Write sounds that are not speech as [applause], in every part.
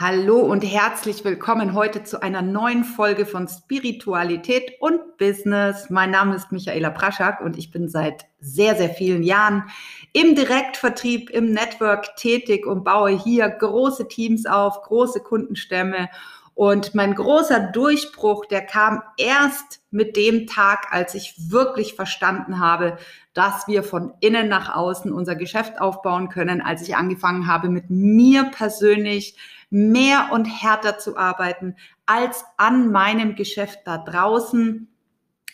Hallo und herzlich willkommen heute zu einer neuen Folge von Spiritualität und Business. Mein Name ist Michaela Praschak und ich bin seit sehr, sehr vielen Jahren im Direktvertrieb, im Network tätig und baue hier große Teams auf, große Kundenstämme. Und mein großer Durchbruch, der kam erst mit dem Tag, als ich wirklich verstanden habe, dass wir von innen nach außen unser Geschäft aufbauen können, als ich angefangen habe, mit mir persönlich mehr und härter zu arbeiten als an meinem Geschäft da draußen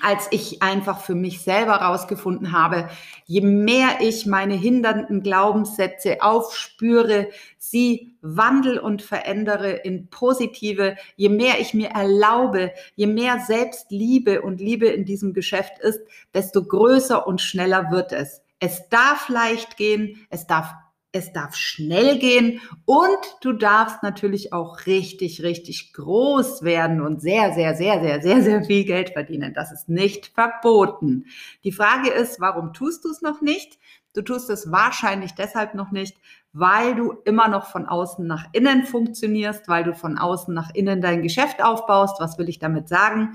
als ich einfach für mich selber rausgefunden habe, je mehr ich meine hindernden Glaubenssätze aufspüre, sie wandel und verändere in positive, je mehr ich mir erlaube, je mehr Selbstliebe und Liebe in diesem Geschäft ist, desto größer und schneller wird es. Es darf leicht gehen, es darf es darf schnell gehen und du darfst natürlich auch richtig, richtig groß werden und sehr, sehr, sehr, sehr, sehr, sehr viel Geld verdienen. Das ist nicht verboten. Die Frage ist, warum tust du es noch nicht? Du tust es wahrscheinlich deshalb noch nicht, weil du immer noch von außen nach innen funktionierst, weil du von außen nach innen dein Geschäft aufbaust. Was will ich damit sagen?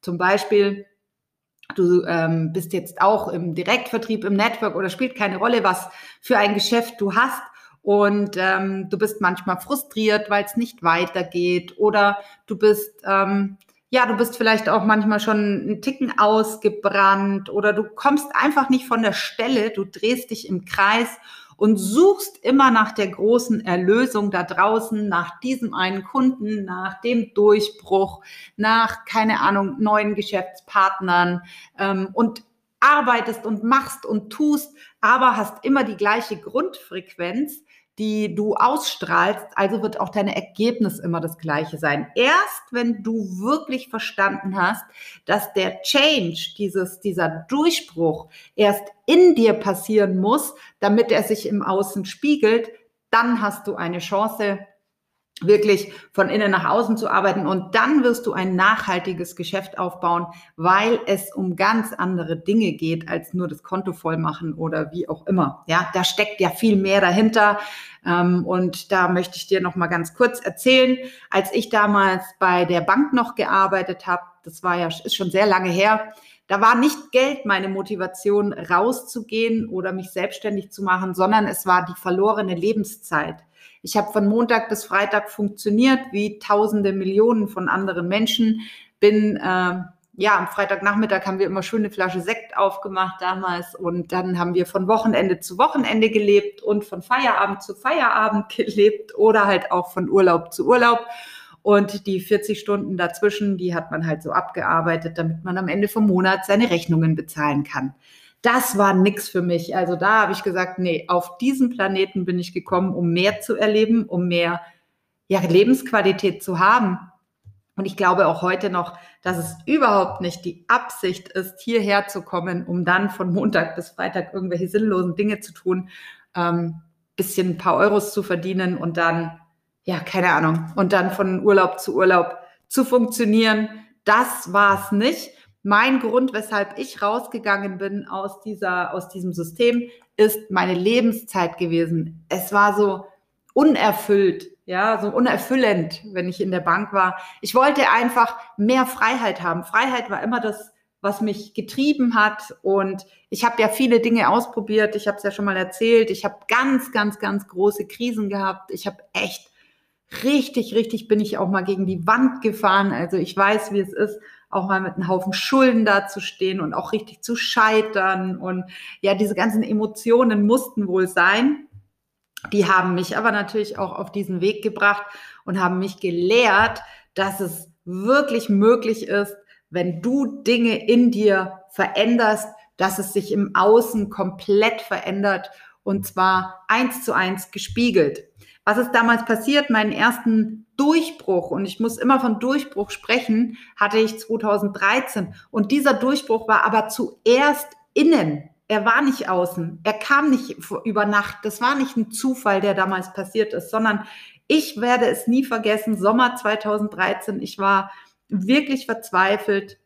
Zum Beispiel, du ähm, bist jetzt auch im Direktvertrieb, im Network oder spielt keine Rolle, was für ein Geschäft du hast. Und ähm, du bist manchmal frustriert, weil es nicht weitergeht. Oder du bist, ähm, ja, du bist vielleicht auch manchmal schon einen Ticken ausgebrannt oder du kommst einfach nicht von der Stelle, du drehst dich im Kreis und suchst immer nach der großen Erlösung da draußen, nach diesem einen Kunden, nach dem Durchbruch, nach, keine Ahnung, neuen Geschäftspartnern ähm, und arbeitest und machst und tust, aber hast immer die gleiche Grundfrequenz, die du ausstrahlst, also wird auch dein Ergebnis immer das gleiche sein. Erst wenn du wirklich verstanden hast, dass der Change, dieses, dieser Durchbruch erst in dir passieren muss, damit er sich im Außen spiegelt, dann hast du eine Chance, wirklich von innen nach außen zu arbeiten und dann wirst du ein nachhaltiges Geschäft aufbauen, weil es um ganz andere Dinge geht als nur das Konto voll machen oder wie auch immer. Ja, da steckt ja viel mehr dahinter ähm, und da möchte ich dir noch mal ganz kurz erzählen, als ich damals bei der Bank noch gearbeitet habe, das war ja ist schon sehr lange her. Da war nicht Geld meine Motivation, rauszugehen oder mich selbstständig zu machen, sondern es war die verlorene Lebenszeit. Ich habe von Montag bis Freitag funktioniert, wie tausende Millionen von anderen Menschen. Bin, äh, ja, am Freitagnachmittag haben wir immer schöne Flasche Sekt aufgemacht damals und dann haben wir von Wochenende zu Wochenende gelebt und von Feierabend zu Feierabend [laughs] gelebt oder halt auch von Urlaub zu Urlaub. Und die 40 Stunden dazwischen, die hat man halt so abgearbeitet, damit man am Ende vom Monat seine Rechnungen bezahlen kann das war nix für mich. Also da habe ich gesagt, nee, auf diesen Planeten bin ich gekommen, um mehr zu erleben, um mehr ja, Lebensqualität zu haben. Und ich glaube auch heute noch, dass es überhaupt nicht die Absicht ist, hierher zu kommen, um dann von Montag bis Freitag irgendwelche sinnlosen Dinge zu tun, ähm, bisschen ein paar Euros zu verdienen und dann, ja, keine Ahnung, und dann von Urlaub zu Urlaub zu funktionieren. Das war es nicht mein Grund, weshalb ich rausgegangen bin aus dieser, aus diesem System, ist meine Lebenszeit gewesen. Es war so unerfüllt, ja, so unerfüllend, wenn ich in der Bank war. Ich wollte einfach mehr Freiheit haben. Freiheit war immer das, was mich getrieben hat. Und ich habe ja viele Dinge ausprobiert. Ich habe es ja schon mal erzählt. Ich habe ganz, ganz, ganz große Krisen gehabt. Ich habe echt richtig, richtig bin ich auch mal gegen die Wand gefahren. Also ich weiß, wie es ist, auch mal mit einem Haufen Schulden dazustehen und auch richtig zu scheitern. Und ja, diese ganzen Emotionen mussten wohl sein. Die haben mich aber natürlich auch auf diesen Weg gebracht und haben mich gelehrt, dass es wirklich möglich ist, wenn du Dinge in dir veränderst, dass es sich im Außen komplett verändert und zwar eins zu eins gespiegelt. Was ist damals passiert? Meinen ersten Durchbruch, und ich muss immer von Durchbruch sprechen, hatte ich 2013. Und dieser Durchbruch war aber zuerst innen. Er war nicht außen. Er kam nicht über Nacht. Das war nicht ein Zufall, der damals passiert ist, sondern ich werde es nie vergessen. Sommer 2013. Ich war wirklich verzweifelt.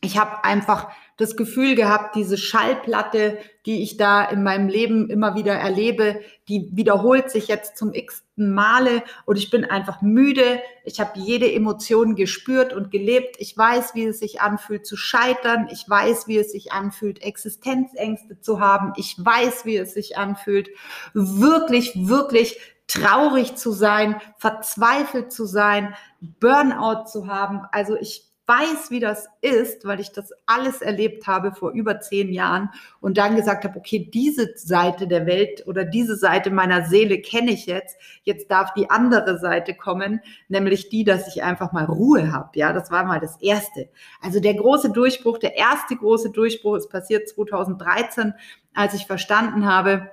ich habe einfach das Gefühl gehabt, diese Schallplatte, die ich da in meinem Leben immer wieder erlebe, die wiederholt sich jetzt zum x-ten Male und ich bin einfach müde. Ich habe jede Emotion gespürt und gelebt. Ich weiß, wie es sich anfühlt zu scheitern. Ich weiß, wie es sich anfühlt, Existenzängste zu haben. Ich weiß, wie es sich anfühlt, wirklich, wirklich traurig zu sein, verzweifelt zu sein, Burnout zu haben. Also ich weiß, wie das ist, weil ich das alles erlebt habe vor über zehn Jahren und dann gesagt habe, okay, diese Seite der Welt oder diese Seite meiner Seele kenne ich jetzt. Jetzt darf die andere Seite kommen, nämlich die, dass ich einfach mal Ruhe habe. Ja, das war mal das Erste. Also der große Durchbruch, der erste große Durchbruch ist passiert 2013, als ich verstanden habe,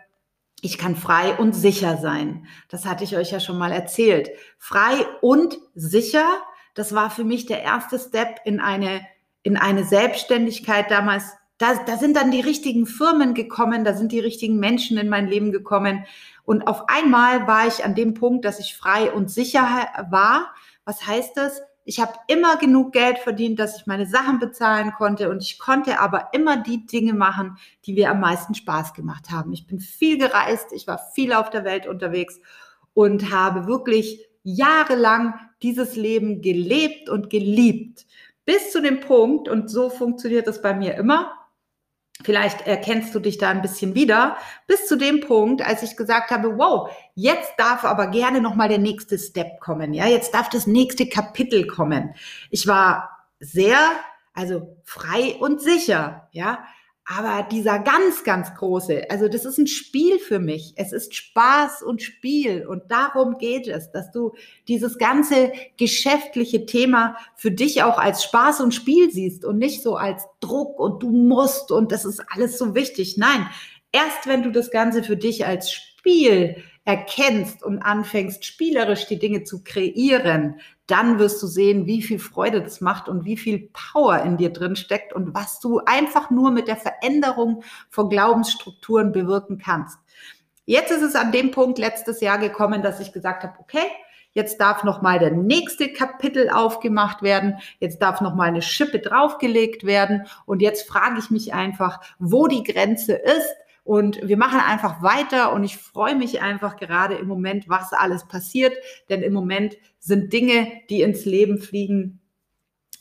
ich kann frei und sicher sein. Das hatte ich euch ja schon mal erzählt. Frei und sicher das war für mich der erste Step in eine, in eine Selbstständigkeit damals. Da, da sind dann die richtigen Firmen gekommen, da sind die richtigen Menschen in mein Leben gekommen. Und auf einmal war ich an dem Punkt, dass ich frei und sicher war. Was heißt das? Ich habe immer genug Geld verdient, dass ich meine Sachen bezahlen konnte und ich konnte aber immer die Dinge machen, die mir am meisten Spaß gemacht haben. Ich bin viel gereist, ich war viel auf der Welt unterwegs und habe wirklich jahrelang dieses Leben gelebt und geliebt. Bis zu dem Punkt, und so funktioniert es bei mir immer, vielleicht erkennst du dich da ein bisschen wieder, bis zu dem Punkt, als ich gesagt habe, wow, jetzt darf aber gerne nochmal der nächste Step kommen, ja, jetzt darf das nächste Kapitel kommen. Ich war sehr, also frei und sicher, ja, aber dieser ganz, ganz große, also das ist ein Spiel für mich. Es ist Spaß und Spiel. Und darum geht es, dass du dieses ganze geschäftliche Thema für dich auch als Spaß und Spiel siehst und nicht so als Druck und du musst und das ist alles so wichtig. Nein, erst wenn du das Ganze für dich als Spiel erkennst und anfängst, spielerisch die Dinge zu kreieren, dann wirst du sehen, wie viel Freude das macht und wie viel Power in dir drin steckt und was du einfach nur mit der Veränderung von Glaubensstrukturen bewirken kannst. Jetzt ist es an dem Punkt letztes Jahr gekommen, dass ich gesagt habe, okay, jetzt darf noch mal der nächste Kapitel aufgemacht werden, jetzt darf noch mal eine Schippe draufgelegt werden und jetzt frage ich mich einfach, wo die Grenze ist, und wir machen einfach weiter und ich freue mich einfach gerade im Moment, was alles passiert. Denn im Moment sind Dinge, die ins Leben fliegen,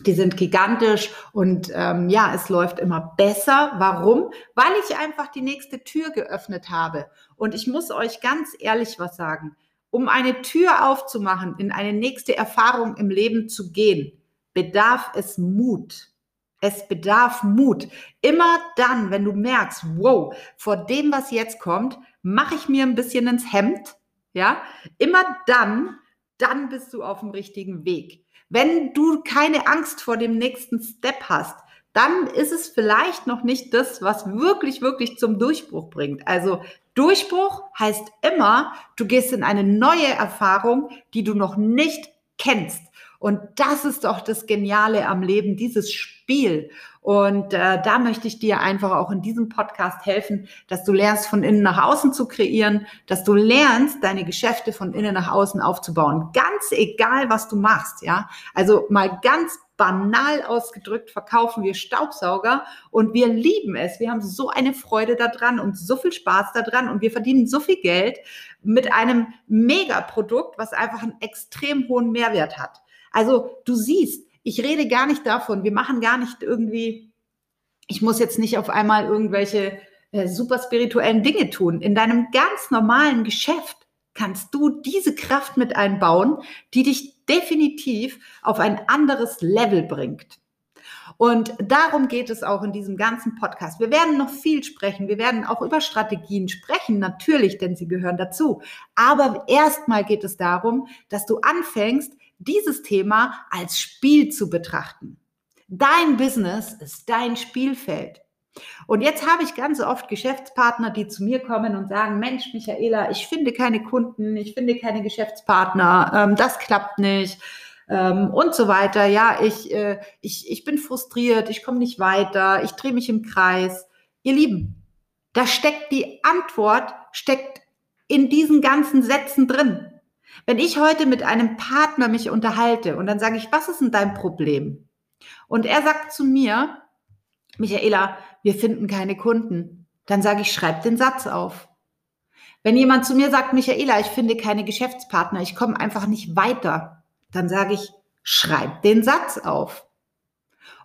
die sind gigantisch und ähm, ja, es läuft immer besser. Warum? Weil ich einfach die nächste Tür geöffnet habe. Und ich muss euch ganz ehrlich was sagen. Um eine Tür aufzumachen, in eine nächste Erfahrung im Leben zu gehen, bedarf es Mut. Es bedarf Mut. Immer dann, wenn du merkst, wow, vor dem, was jetzt kommt, mache ich mir ein bisschen ins Hemd, ja, immer dann, dann bist du auf dem richtigen Weg. Wenn du keine Angst vor dem nächsten Step hast, dann ist es vielleicht noch nicht das, was wirklich, wirklich zum Durchbruch bringt. Also Durchbruch heißt immer, du gehst in eine neue Erfahrung, die du noch nicht kennst. Und das ist doch das Geniale am Leben, dieses Spiel. Und äh, da möchte ich dir einfach auch in diesem Podcast helfen, dass du lernst, von innen nach außen zu kreieren, dass du lernst, deine Geschäfte von innen nach außen aufzubauen. Ganz egal, was du machst, ja. Also mal ganz banal ausgedrückt verkaufen wir Staubsauger und wir lieben es. Wir haben so eine Freude daran und so viel Spaß daran und wir verdienen so viel Geld mit einem Megaprodukt, was einfach einen extrem hohen Mehrwert hat. Also du siehst, ich rede gar nicht davon, wir machen gar nicht irgendwie, ich muss jetzt nicht auf einmal irgendwelche äh, super spirituellen Dinge tun. In deinem ganz normalen Geschäft kannst du diese Kraft mit einbauen, die dich definitiv auf ein anderes Level bringt. Und darum geht es auch in diesem ganzen Podcast. Wir werden noch viel sprechen. Wir werden auch über Strategien sprechen, natürlich, denn sie gehören dazu. Aber erstmal geht es darum, dass du anfängst, dieses Thema als Spiel zu betrachten. Dein Business ist dein Spielfeld. Und jetzt habe ich ganz oft Geschäftspartner, die zu mir kommen und sagen, Mensch, Michaela, ich finde keine Kunden, ich finde keine Geschäftspartner, ähm, das klappt nicht ähm, und so weiter. Ja, ich, äh, ich, ich bin frustriert, ich komme nicht weiter, ich drehe mich im Kreis. Ihr Lieben, da steckt die Antwort, steckt in diesen ganzen Sätzen drin. Wenn ich heute mit einem Partner mich unterhalte und dann sage ich, was ist denn dein Problem? Und er sagt zu mir, Michaela, wir finden keine Kunden. Dann sage ich, schreib den Satz auf. Wenn jemand zu mir sagt, Michaela, ich finde keine Geschäftspartner, ich komme einfach nicht weiter, dann sage ich, schreib den Satz auf.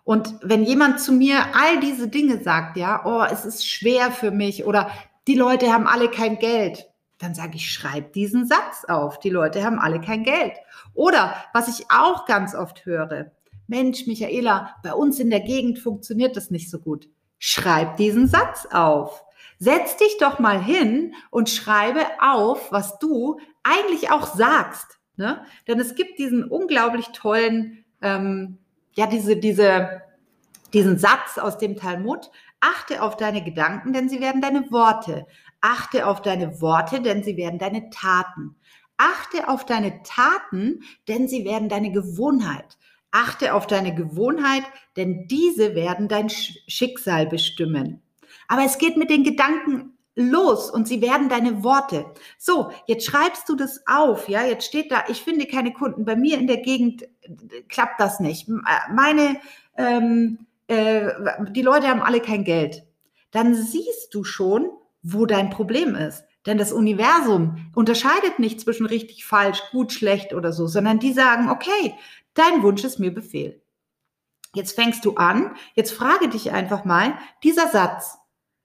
Und wenn jemand zu mir all diese Dinge sagt, ja, oh, es ist schwer für mich oder die Leute haben alle kein Geld, dann sage ich, schreib diesen Satz auf. Die Leute haben alle kein Geld. Oder was ich auch ganz oft höre, Mensch, Michaela, bei uns in der Gegend funktioniert das nicht so gut. Schreib diesen Satz auf. Setz dich doch mal hin und schreibe auf, was du eigentlich auch sagst. Ne? Denn es gibt diesen unglaublich tollen, ähm, ja, diese, diese, diesen Satz aus dem Talmud. Achte auf deine Gedanken, denn sie werden deine Worte. Achte auf deine Worte, denn sie werden deine Taten. Achte auf deine Taten, denn sie werden deine Gewohnheit. Achte auf deine Gewohnheit, denn diese werden dein Schicksal bestimmen. Aber es geht mit den Gedanken los und sie werden deine Worte. So, jetzt schreibst du das auf, ja, jetzt steht da, ich finde keine Kunden. Bei mir in der Gegend äh, klappt das nicht. Äh, meine, ähm, äh, die Leute haben alle kein Geld. Dann siehst du schon, wo dein Problem ist. Denn das Universum unterscheidet nicht zwischen richtig, falsch, gut, schlecht oder so, sondern die sagen, okay, dein Wunsch ist mir Befehl. Jetzt fängst du an, jetzt frage dich einfach mal, dieser Satz,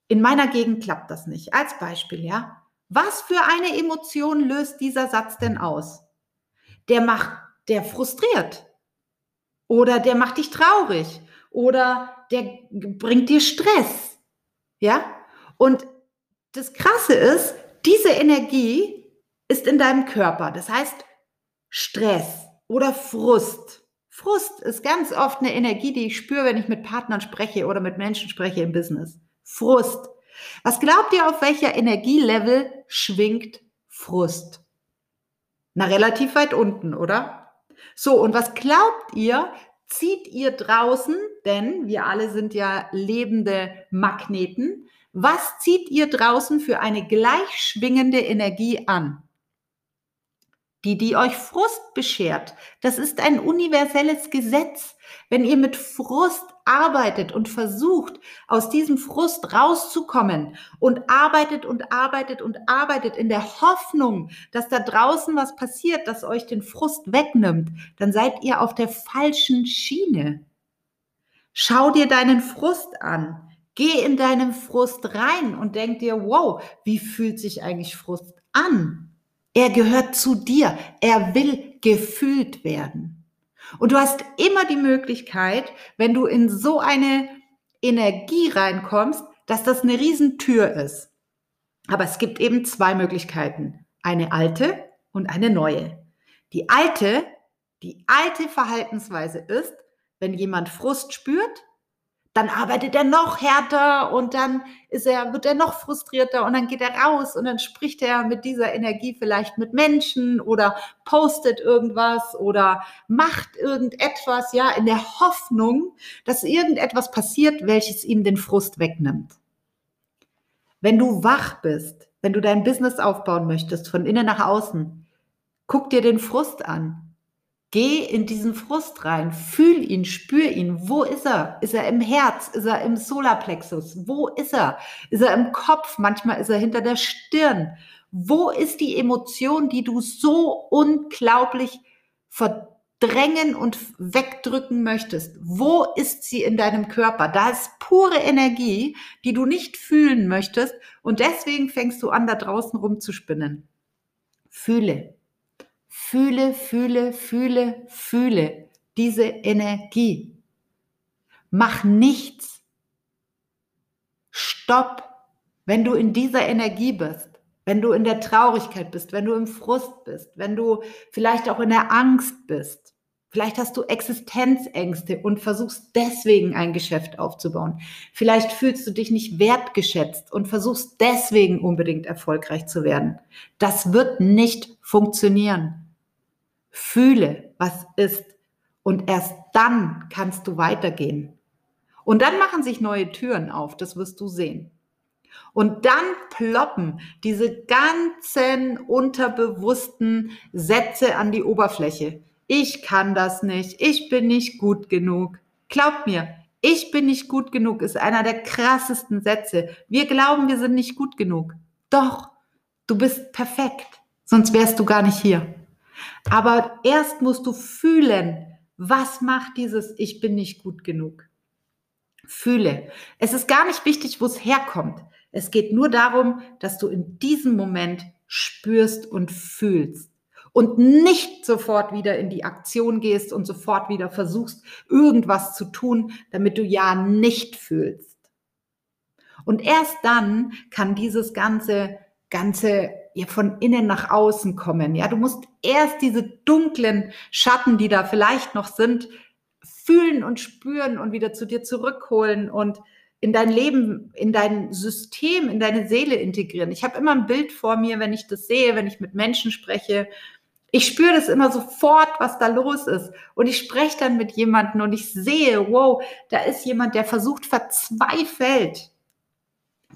in meiner Gegend klappt das nicht. Als Beispiel, ja. Was für eine Emotion löst dieser Satz denn aus? Der macht, der frustriert. Oder der macht dich traurig. Oder der bringt dir Stress. Ja? Und das Krasse ist, diese Energie ist in deinem Körper. Das heißt, Stress oder Frust. Frust ist ganz oft eine Energie, die ich spüre, wenn ich mit Partnern spreche oder mit Menschen spreche im Business. Frust. Was glaubt ihr, auf welcher Energielevel schwingt Frust? Na, relativ weit unten, oder? So, und was glaubt ihr, zieht ihr draußen, denn wir alle sind ja lebende Magneten, was zieht ihr draußen für eine gleichschwingende Energie an? Die, die euch Frust beschert. Das ist ein universelles Gesetz. Wenn ihr mit Frust arbeitet und versucht, aus diesem Frust rauszukommen und arbeitet und arbeitet und arbeitet in der Hoffnung, dass da draußen was passiert, das euch den Frust wegnimmt, dann seid ihr auf der falschen Schiene. Schau dir deinen Frust an. Geh in deinen Frust rein und denk dir, wow, wie fühlt sich eigentlich Frust an? Er gehört zu dir. Er will gefühlt werden. Und du hast immer die Möglichkeit, wenn du in so eine Energie reinkommst, dass das eine Riesentür ist. Aber es gibt eben zwei Möglichkeiten. Eine alte und eine neue. Die alte, die alte Verhaltensweise ist, wenn jemand Frust spürt, dann arbeitet er noch härter und dann ist er, wird er noch frustrierter und dann geht er raus und dann spricht er mit dieser Energie vielleicht mit Menschen oder postet irgendwas oder macht irgendetwas, ja, in der Hoffnung, dass irgendetwas passiert, welches ihm den Frust wegnimmt. Wenn du wach bist, wenn du dein Business aufbauen möchtest, von innen nach außen, guck dir den Frust an. Geh in diesen Frust rein, fühl ihn, spür ihn. Wo ist er? Ist er im Herz? Ist er im Solarplexus? Wo ist er? Ist er im Kopf? Manchmal ist er hinter der Stirn. Wo ist die Emotion, die du so unglaublich verdrängen und wegdrücken möchtest? Wo ist sie in deinem Körper? Da ist pure Energie, die du nicht fühlen möchtest und deswegen fängst du an, da draußen rumzuspinnen. Fühle, Fühle, fühle, fühle, fühle diese Energie. Mach nichts. Stopp, wenn du in dieser Energie bist, wenn du in der Traurigkeit bist, wenn du im Frust bist, wenn du vielleicht auch in der Angst bist. Vielleicht hast du Existenzängste und versuchst deswegen ein Geschäft aufzubauen. Vielleicht fühlst du dich nicht wertgeschätzt und versuchst deswegen unbedingt erfolgreich zu werden. Das wird nicht funktionieren. Fühle, was ist. Und erst dann kannst du weitergehen. Und dann machen sich neue Türen auf, das wirst du sehen. Und dann ploppen diese ganzen unterbewussten Sätze an die Oberfläche. Ich kann das nicht, ich bin nicht gut genug. Glaubt mir, ich bin nicht gut genug ist einer der krassesten Sätze. Wir glauben, wir sind nicht gut genug. Doch, du bist perfekt, sonst wärst du gar nicht hier. Aber erst musst du fühlen, was macht dieses Ich bin nicht gut genug. Fühle. Es ist gar nicht wichtig, wo es herkommt. Es geht nur darum, dass du in diesem Moment spürst und fühlst und nicht sofort wieder in die Aktion gehst und sofort wieder versuchst, irgendwas zu tun, damit du ja nicht fühlst. Und erst dann kann dieses ganze, ganze ja, von innen nach außen kommen. Ja, du musst erst diese dunklen Schatten, die da vielleicht noch sind, fühlen und spüren und wieder zu dir zurückholen und in dein Leben, in dein System, in deine Seele integrieren. Ich habe immer ein Bild vor mir, wenn ich das sehe, wenn ich mit Menschen spreche, ich spüre das immer sofort, was da los ist. Und ich spreche dann mit jemandem und ich sehe, wow, da ist jemand, der versucht verzweifelt,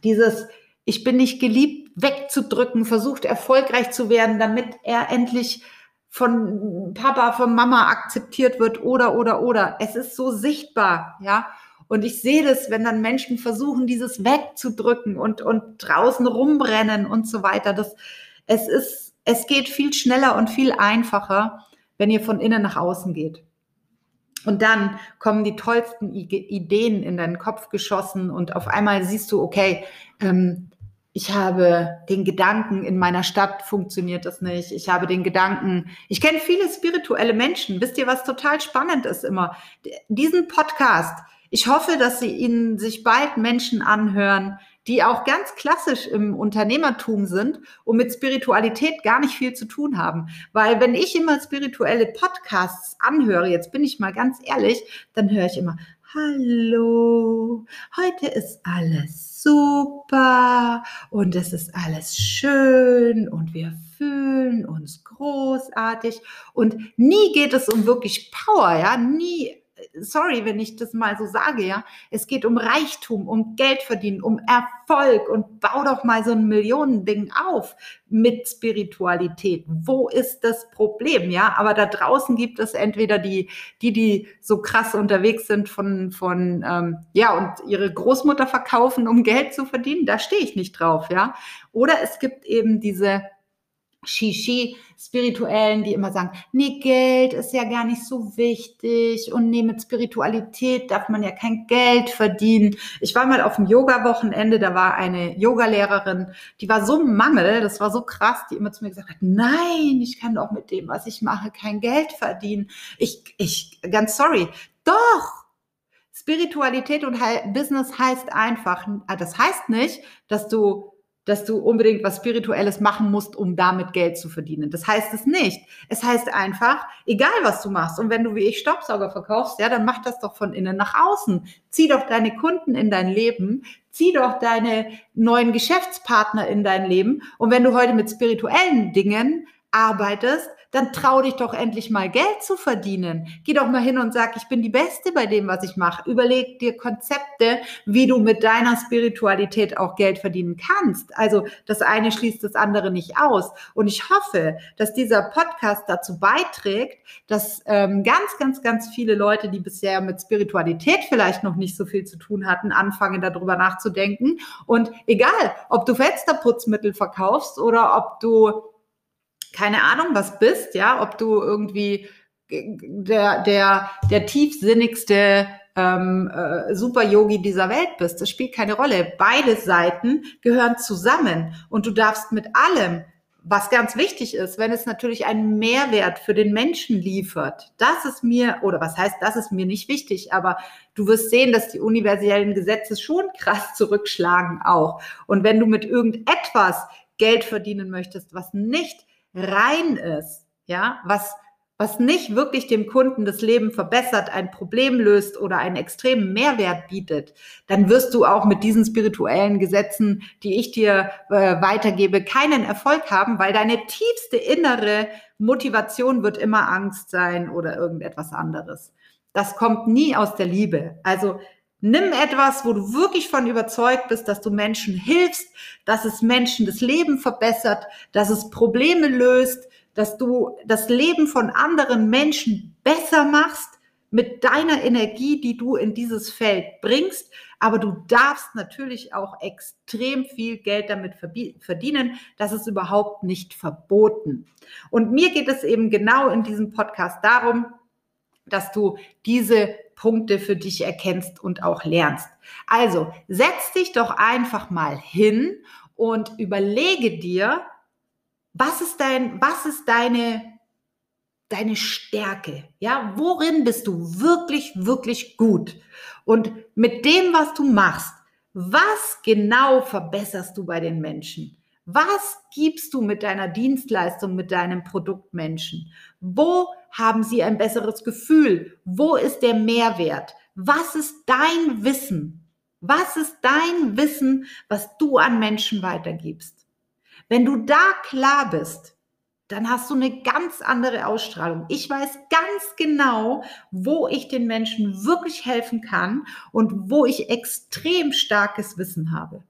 dieses Ich bin nicht geliebt wegzudrücken, versucht erfolgreich zu werden, damit er endlich von Papa, von Mama akzeptiert wird oder, oder, oder. Es ist so sichtbar, ja. Und ich sehe das, wenn dann Menschen versuchen, dieses wegzudrücken und, und draußen rumbrennen und so weiter. Das, es ist es geht viel schneller und viel einfacher, wenn ihr von innen nach außen geht. Und dann kommen die tollsten Ideen in deinen Kopf geschossen und auf einmal siehst du, okay, ähm, ich habe den Gedanken, in meiner Stadt funktioniert das nicht. Ich habe den Gedanken, ich kenne viele spirituelle Menschen. Wisst ihr, was total spannend ist immer? Diesen Podcast, ich hoffe, dass sie ihn sich bald Menschen anhören, die auch ganz klassisch im Unternehmertum sind und mit Spiritualität gar nicht viel zu tun haben. Weil wenn ich immer spirituelle Podcasts anhöre, jetzt bin ich mal ganz ehrlich, dann höre ich immer, hallo, heute ist alles super und es ist alles schön und wir fühlen uns großartig und nie geht es um wirklich Power, ja, nie sorry, wenn ich das mal so sage, ja, es geht um Reichtum, um Geld verdienen, um Erfolg und bau doch mal so ein Millionending auf mit Spiritualität. Wo ist das Problem, ja? Aber da draußen gibt es entweder die, die, die so krass unterwegs sind von, von, ähm, ja, und ihre Großmutter verkaufen, um Geld zu verdienen. Da stehe ich nicht drauf, ja. Oder es gibt eben diese Shishi-Spirituellen, die immer sagen, nee, Geld ist ja gar nicht so wichtig und nee, mit Spiritualität darf man ja kein Geld verdienen. Ich war mal auf dem Yoga-Wochenende, da war eine Yogalehrerin, die war so Mangel, das war so krass, die immer zu mir gesagt hat, nein, ich kann doch mit dem, was ich mache, kein Geld verdienen. Ich, ich, ganz sorry, doch, Spiritualität und Business heißt einfach, das heißt nicht, dass du dass du unbedingt was Spirituelles machen musst, um damit Geld zu verdienen. Das heißt es nicht. Es heißt einfach, egal was du machst, und wenn du wie ich Staubsauger verkaufst, ja, dann mach das doch von innen nach außen. Zieh doch deine Kunden in dein Leben, zieh doch deine neuen Geschäftspartner in dein Leben. Und wenn du heute mit spirituellen Dingen arbeitest, dann trau dich doch endlich mal Geld zu verdienen. Geh doch mal hin und sag, ich bin die Beste bei dem, was ich mache. Überleg dir Konzepte, wie du mit deiner Spiritualität auch Geld verdienen kannst. Also das eine schließt das andere nicht aus. Und ich hoffe, dass dieser Podcast dazu beiträgt, dass ähm, ganz, ganz, ganz viele Leute, die bisher mit Spiritualität vielleicht noch nicht so viel zu tun hatten, anfangen darüber nachzudenken. Und egal, ob du Fensterputzmittel verkaufst oder ob du keine Ahnung was bist, ja, ob du irgendwie der, der, der tiefsinnigste ähm, äh, Super-Yogi dieser Welt bist. Das spielt keine Rolle. Beide Seiten gehören zusammen und du darfst mit allem, was ganz wichtig ist, wenn es natürlich einen Mehrwert für den Menschen liefert, das ist mir, oder was heißt, das ist mir nicht wichtig, aber du wirst sehen, dass die universellen Gesetze schon krass zurückschlagen auch. Und wenn du mit irgendetwas Geld verdienen möchtest, was nicht rein ist, ja, was, was nicht wirklich dem Kunden das Leben verbessert, ein Problem löst oder einen extremen Mehrwert bietet, dann wirst du auch mit diesen spirituellen Gesetzen, die ich dir äh, weitergebe, keinen Erfolg haben, weil deine tiefste innere Motivation wird immer Angst sein oder irgendetwas anderes. Das kommt nie aus der Liebe. Also Nimm etwas, wo du wirklich von überzeugt bist, dass du Menschen hilfst, dass es Menschen das Leben verbessert, dass es Probleme löst, dass du das Leben von anderen Menschen besser machst mit deiner Energie, die du in dieses Feld bringst. Aber du darfst natürlich auch extrem viel Geld damit verdienen. Das ist überhaupt nicht verboten. Und mir geht es eben genau in diesem Podcast darum, dass du diese Punkte für dich erkennst und auch lernst. Also setz dich doch einfach mal hin und überlege dir, was ist dein, was ist deine, deine Stärke? Ja, worin bist du wirklich, wirklich gut? Und mit dem, was du machst, was genau verbesserst du bei den Menschen? Was gibst du mit deiner Dienstleistung, mit deinem Produkt Menschen? Wo haben sie ein besseres Gefühl? Wo ist der Mehrwert? Was ist dein Wissen? Was ist dein Wissen, was du an Menschen weitergibst? Wenn du da klar bist, dann hast du eine ganz andere Ausstrahlung. Ich weiß ganz genau, wo ich den Menschen wirklich helfen kann und wo ich extrem starkes Wissen habe.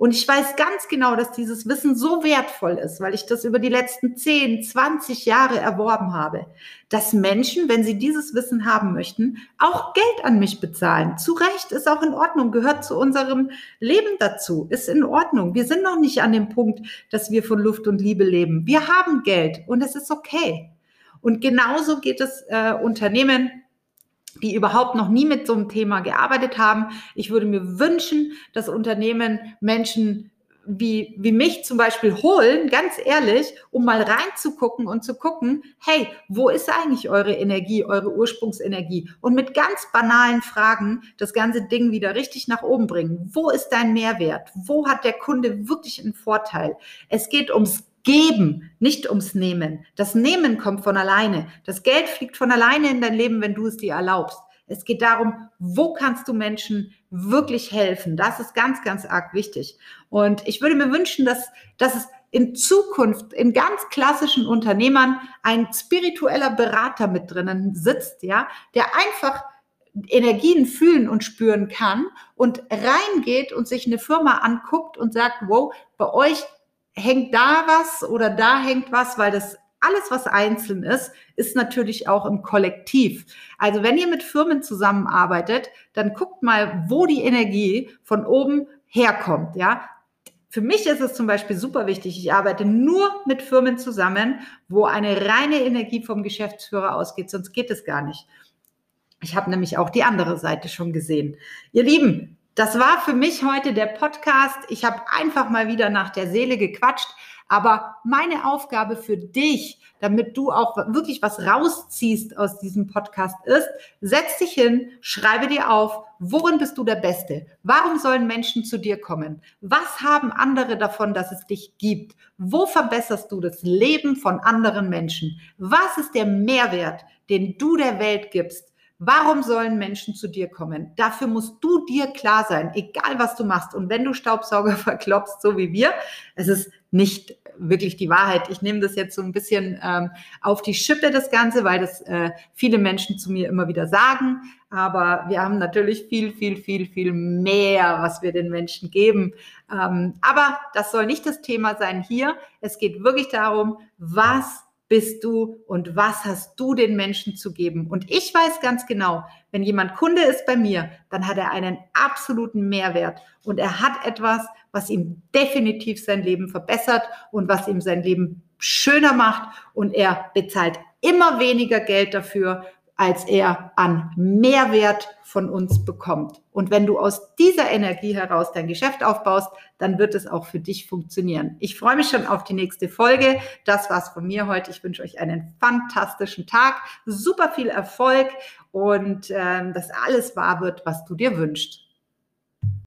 Und ich weiß ganz genau, dass dieses Wissen so wertvoll ist, weil ich das über die letzten 10, 20 Jahre erworben habe, dass Menschen, wenn sie dieses Wissen haben möchten, auch Geld an mich bezahlen. Zu Recht ist auch in Ordnung, gehört zu unserem Leben dazu, ist in Ordnung. Wir sind noch nicht an dem Punkt, dass wir von Luft und Liebe leben. Wir haben Geld und es ist okay. Und genauso geht es äh, Unternehmen, die überhaupt noch nie mit so einem Thema gearbeitet haben. Ich würde mir wünschen, dass Unternehmen Menschen wie, wie mich zum Beispiel holen, ganz ehrlich, um mal reinzugucken und zu gucken, hey, wo ist eigentlich eure Energie, eure Ursprungsenergie? Und mit ganz banalen Fragen das ganze Ding wieder richtig nach oben bringen. Wo ist dein Mehrwert? Wo hat der Kunde wirklich einen Vorteil? Es geht ums Geben, nicht ums Nehmen. Das Nehmen kommt von alleine. Das Geld fliegt von alleine in dein Leben, wenn du es dir erlaubst. Es geht darum, wo kannst du Menschen wirklich helfen? Das ist ganz, ganz arg wichtig. Und ich würde mir wünschen, dass, dass es in Zukunft in ganz klassischen Unternehmern ein spiritueller Berater mit drinnen sitzt, ja, der einfach Energien fühlen und spüren kann und reingeht und sich eine Firma anguckt und sagt, wow, bei euch hängt da was oder da hängt was, weil das alles, was einzeln ist, ist natürlich auch im Kollektiv. Also wenn ihr mit Firmen zusammenarbeitet, dann guckt mal, wo die Energie von oben herkommt. Ja, für mich ist es zum Beispiel super wichtig. Ich arbeite nur mit Firmen zusammen, wo eine reine Energie vom Geschäftsführer ausgeht, sonst geht es gar nicht. Ich habe nämlich auch die andere Seite schon gesehen. Ihr Lieben, das war für mich heute der Podcast. Ich habe einfach mal wieder nach der Seele gequatscht. Aber meine Aufgabe für dich, damit du auch wirklich was rausziehst aus diesem Podcast ist, setz dich hin, schreibe dir auf, worin bist du der Beste? Warum sollen Menschen zu dir kommen? Was haben andere davon, dass es dich gibt? Wo verbesserst du das Leben von anderen Menschen? Was ist der Mehrwert, den du der Welt gibst? Warum sollen Menschen zu dir kommen? Dafür musst du dir klar sein, egal was du machst. Und wenn du Staubsauger [laughs] verklopst, so wie wir, es ist nicht wirklich die Wahrheit. Ich nehme das jetzt so ein bisschen ähm, auf die Schippe, das Ganze, weil das äh, viele Menschen zu mir immer wieder sagen. Aber wir haben natürlich viel, viel, viel, viel mehr, was wir den Menschen geben. Ähm, aber das soll nicht das Thema sein hier. Es geht wirklich darum, was bist du und was hast du den Menschen zu geben? Und ich weiß ganz genau, wenn jemand Kunde ist bei mir, dann hat er einen absoluten Mehrwert und er hat etwas, was ihm definitiv sein Leben verbessert und was ihm sein Leben schöner macht und er bezahlt immer weniger Geld dafür, als er an Mehrwert von uns bekommt. Und wenn du aus dieser Energie heraus dein Geschäft aufbaust, dann wird es auch für dich funktionieren. Ich freue mich schon auf die nächste Folge. Das war's von mir heute. Ich wünsche euch einen fantastischen Tag, super viel Erfolg und äh, dass alles wahr wird, was du dir wünschst.